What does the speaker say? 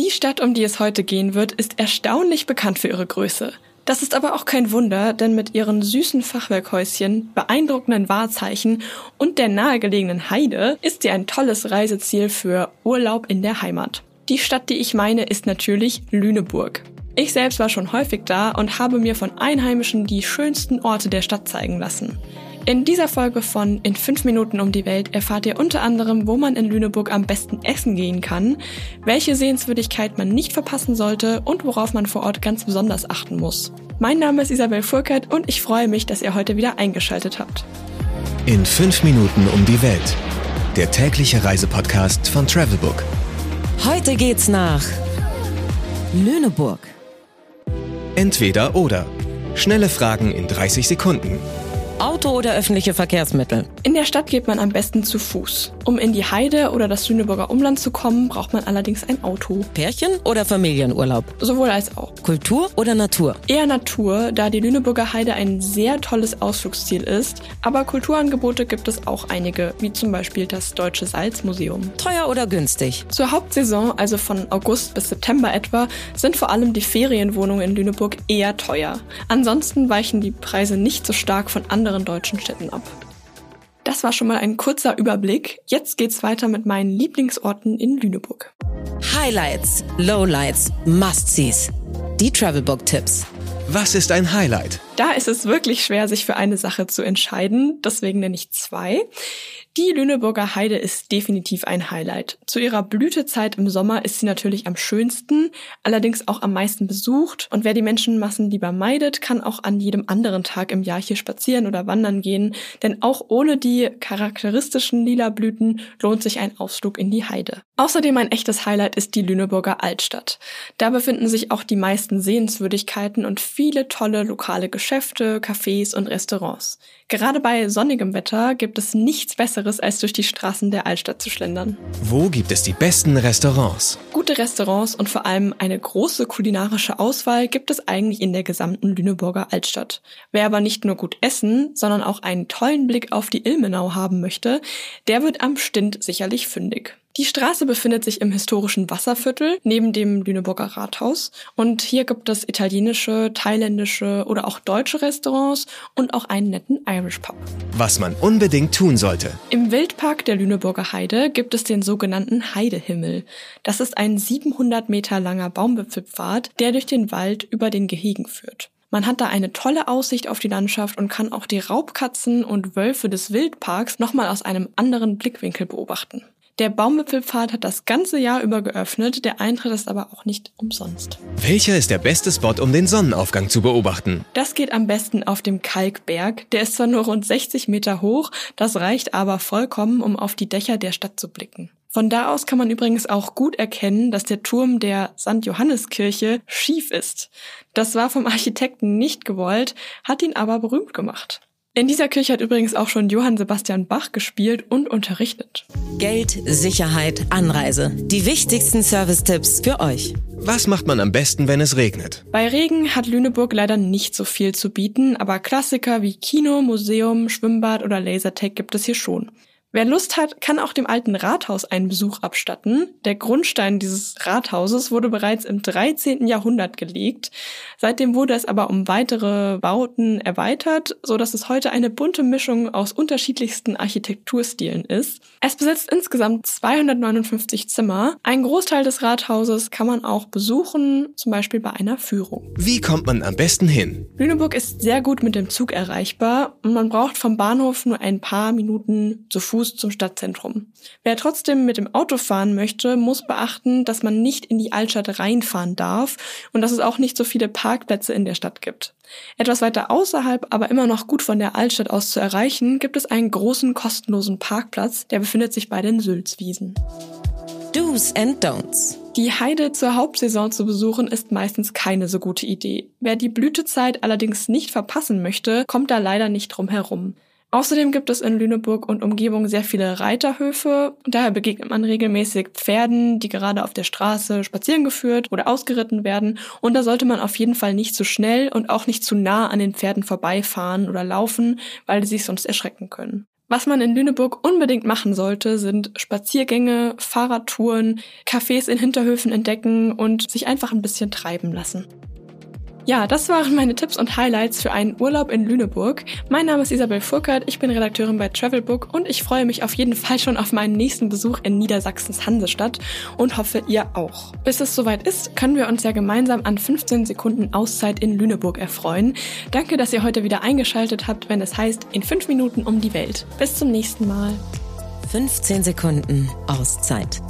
Die Stadt, um die es heute gehen wird, ist erstaunlich bekannt für ihre Größe. Das ist aber auch kein Wunder, denn mit ihren süßen Fachwerkhäuschen, beeindruckenden Wahrzeichen und der nahegelegenen Heide ist sie ein tolles Reiseziel für Urlaub in der Heimat. Die Stadt, die ich meine, ist natürlich Lüneburg. Ich selbst war schon häufig da und habe mir von Einheimischen die schönsten Orte der Stadt zeigen lassen. In dieser Folge von In 5 Minuten um die Welt erfahrt ihr unter anderem, wo man in Lüneburg am besten essen gehen kann, welche Sehenswürdigkeit man nicht verpassen sollte und worauf man vor Ort ganz besonders achten muss. Mein Name ist Isabel Furkert und ich freue mich, dass ihr heute wieder eingeschaltet habt. In 5 Minuten um die Welt. Der tägliche Reisepodcast von Travelbook. Heute geht's nach Lüneburg. Entweder oder. Schnelle Fragen in 30 Sekunden. Auto oder öffentliche Verkehrsmittel? In der Stadt geht man am besten zu Fuß. Um in die Heide oder das Lüneburger Umland zu kommen, braucht man allerdings ein Auto. Pärchen oder Familienurlaub? Sowohl als auch. Kultur oder Natur? Eher Natur, da die Lüneburger Heide ein sehr tolles Ausflugsziel ist. Aber Kulturangebote gibt es auch einige, wie zum Beispiel das Deutsche Salzmuseum. Teuer oder günstig? Zur Hauptsaison, also von August bis September etwa, sind vor allem die Ferienwohnungen in Lüneburg eher teuer. Ansonsten weichen die Preise nicht so stark von anderen deutschen Städten ab. Das war schon mal ein kurzer Überblick. Jetzt geht's weiter mit meinen Lieblingsorten in Lüneburg. Highlights, Lowlights, Must-Sees. Die Travelbook-Tipps. Was ist ein Highlight? Da ist es wirklich schwer, sich für eine Sache zu entscheiden. Deswegen nenne ich zwei. Die Lüneburger Heide ist definitiv ein Highlight. Zu ihrer Blütezeit im Sommer ist sie natürlich am schönsten, allerdings auch am meisten besucht. Und wer die Menschenmassen lieber meidet, kann auch an jedem anderen Tag im Jahr hier spazieren oder wandern gehen. Denn auch ohne die charakteristischen lila Blüten lohnt sich ein Ausflug in die Heide. Außerdem ein echtes Highlight ist die Lüneburger Altstadt. Da befinden sich auch die meisten Sehenswürdigkeiten und viele tolle lokale Geschäfte, Cafés und Restaurants. Gerade bei sonnigem Wetter gibt es nichts Besseres, als durch die Straßen der Altstadt zu schlendern. Wo gibt es die besten Restaurants? Gute Restaurants und vor allem eine große kulinarische Auswahl gibt es eigentlich in der gesamten Lüneburger Altstadt. Wer aber nicht nur gut essen, sondern auch einen tollen Blick auf die Ilmenau haben möchte, der wird am Stint sicherlich fündig. Die Straße befindet sich im historischen Wasserviertel neben dem Lüneburger Rathaus und hier gibt es italienische, thailändische oder auch deutsche Restaurants und auch einen netten Irish Pub. Was man unbedingt tun sollte. Im Wildpark der Lüneburger Heide gibt es den sogenannten Heidehimmel. Das ist ein 700 Meter langer Baumwipfelpfad, der durch den Wald über den Gehegen führt. Man hat da eine tolle Aussicht auf die Landschaft und kann auch die Raubkatzen und Wölfe des Wildparks nochmal aus einem anderen Blickwinkel beobachten. Der Baumwipfelpfad hat das ganze Jahr über geöffnet, der Eintritt ist aber auch nicht umsonst. Welcher ist der beste Spot, um den Sonnenaufgang zu beobachten? Das geht am besten auf dem Kalkberg. Der ist zwar nur rund 60 Meter hoch, das reicht aber vollkommen, um auf die Dächer der Stadt zu blicken. Von da aus kann man übrigens auch gut erkennen, dass der Turm der St. Johanneskirche schief ist. Das war vom Architekten nicht gewollt, hat ihn aber berühmt gemacht. In dieser Kirche hat übrigens auch schon Johann Sebastian Bach gespielt und unterrichtet. Geld, Sicherheit, Anreise. Die wichtigsten Service-Tipps für euch. Was macht man am besten, wenn es regnet? Bei Regen hat Lüneburg leider nicht so viel zu bieten, aber Klassiker wie Kino, Museum, Schwimmbad oder Lasertag gibt es hier schon. Wer Lust hat, kann auch dem alten Rathaus einen Besuch abstatten. Der Grundstein dieses Rathauses wurde bereits im 13. Jahrhundert gelegt. Seitdem wurde es aber um weitere Bauten erweitert, so dass es heute eine bunte Mischung aus unterschiedlichsten Architekturstilen ist. Es besitzt insgesamt 259 Zimmer. Ein Großteil des Rathauses kann man auch besuchen, zum Beispiel bei einer Führung. Wie kommt man am besten hin? Lüneburg ist sehr gut mit dem Zug erreichbar und man braucht vom Bahnhof nur ein paar Minuten zu Fuß Fuß zum Stadtzentrum. Wer trotzdem mit dem Auto fahren möchte, muss beachten, dass man nicht in die Altstadt reinfahren darf und dass es auch nicht so viele Parkplätze in der Stadt gibt. Etwas weiter außerhalb, aber immer noch gut von der Altstadt aus zu erreichen, gibt es einen großen kostenlosen Parkplatz, der befindet sich bei den Sülzwiesen. Do's and Don'ts. Die Heide zur Hauptsaison zu besuchen ist meistens keine so gute Idee. Wer die Blütezeit allerdings nicht verpassen möchte, kommt da leider nicht drum herum. Außerdem gibt es in Lüneburg und Umgebung sehr viele Reiterhöfe. Daher begegnet man regelmäßig Pferden, die gerade auf der Straße spazieren geführt oder ausgeritten werden. Und da sollte man auf jeden Fall nicht zu schnell und auch nicht zu nah an den Pferden vorbeifahren oder laufen, weil sie sich sonst erschrecken können. Was man in Lüneburg unbedingt machen sollte, sind Spaziergänge, Fahrradtouren, Cafés in Hinterhöfen entdecken und sich einfach ein bisschen treiben lassen. Ja, das waren meine Tipps und Highlights für einen Urlaub in Lüneburg. Mein Name ist Isabel Furkert, ich bin Redakteurin bei Travelbook und ich freue mich auf jeden Fall schon auf meinen nächsten Besuch in Niedersachsens Hansestadt und hoffe, ihr auch. Bis es soweit ist, können wir uns ja gemeinsam an 15 Sekunden Auszeit in Lüneburg erfreuen. Danke, dass ihr heute wieder eingeschaltet habt, wenn es heißt, in 5 Minuten um die Welt. Bis zum nächsten Mal. 15 Sekunden Auszeit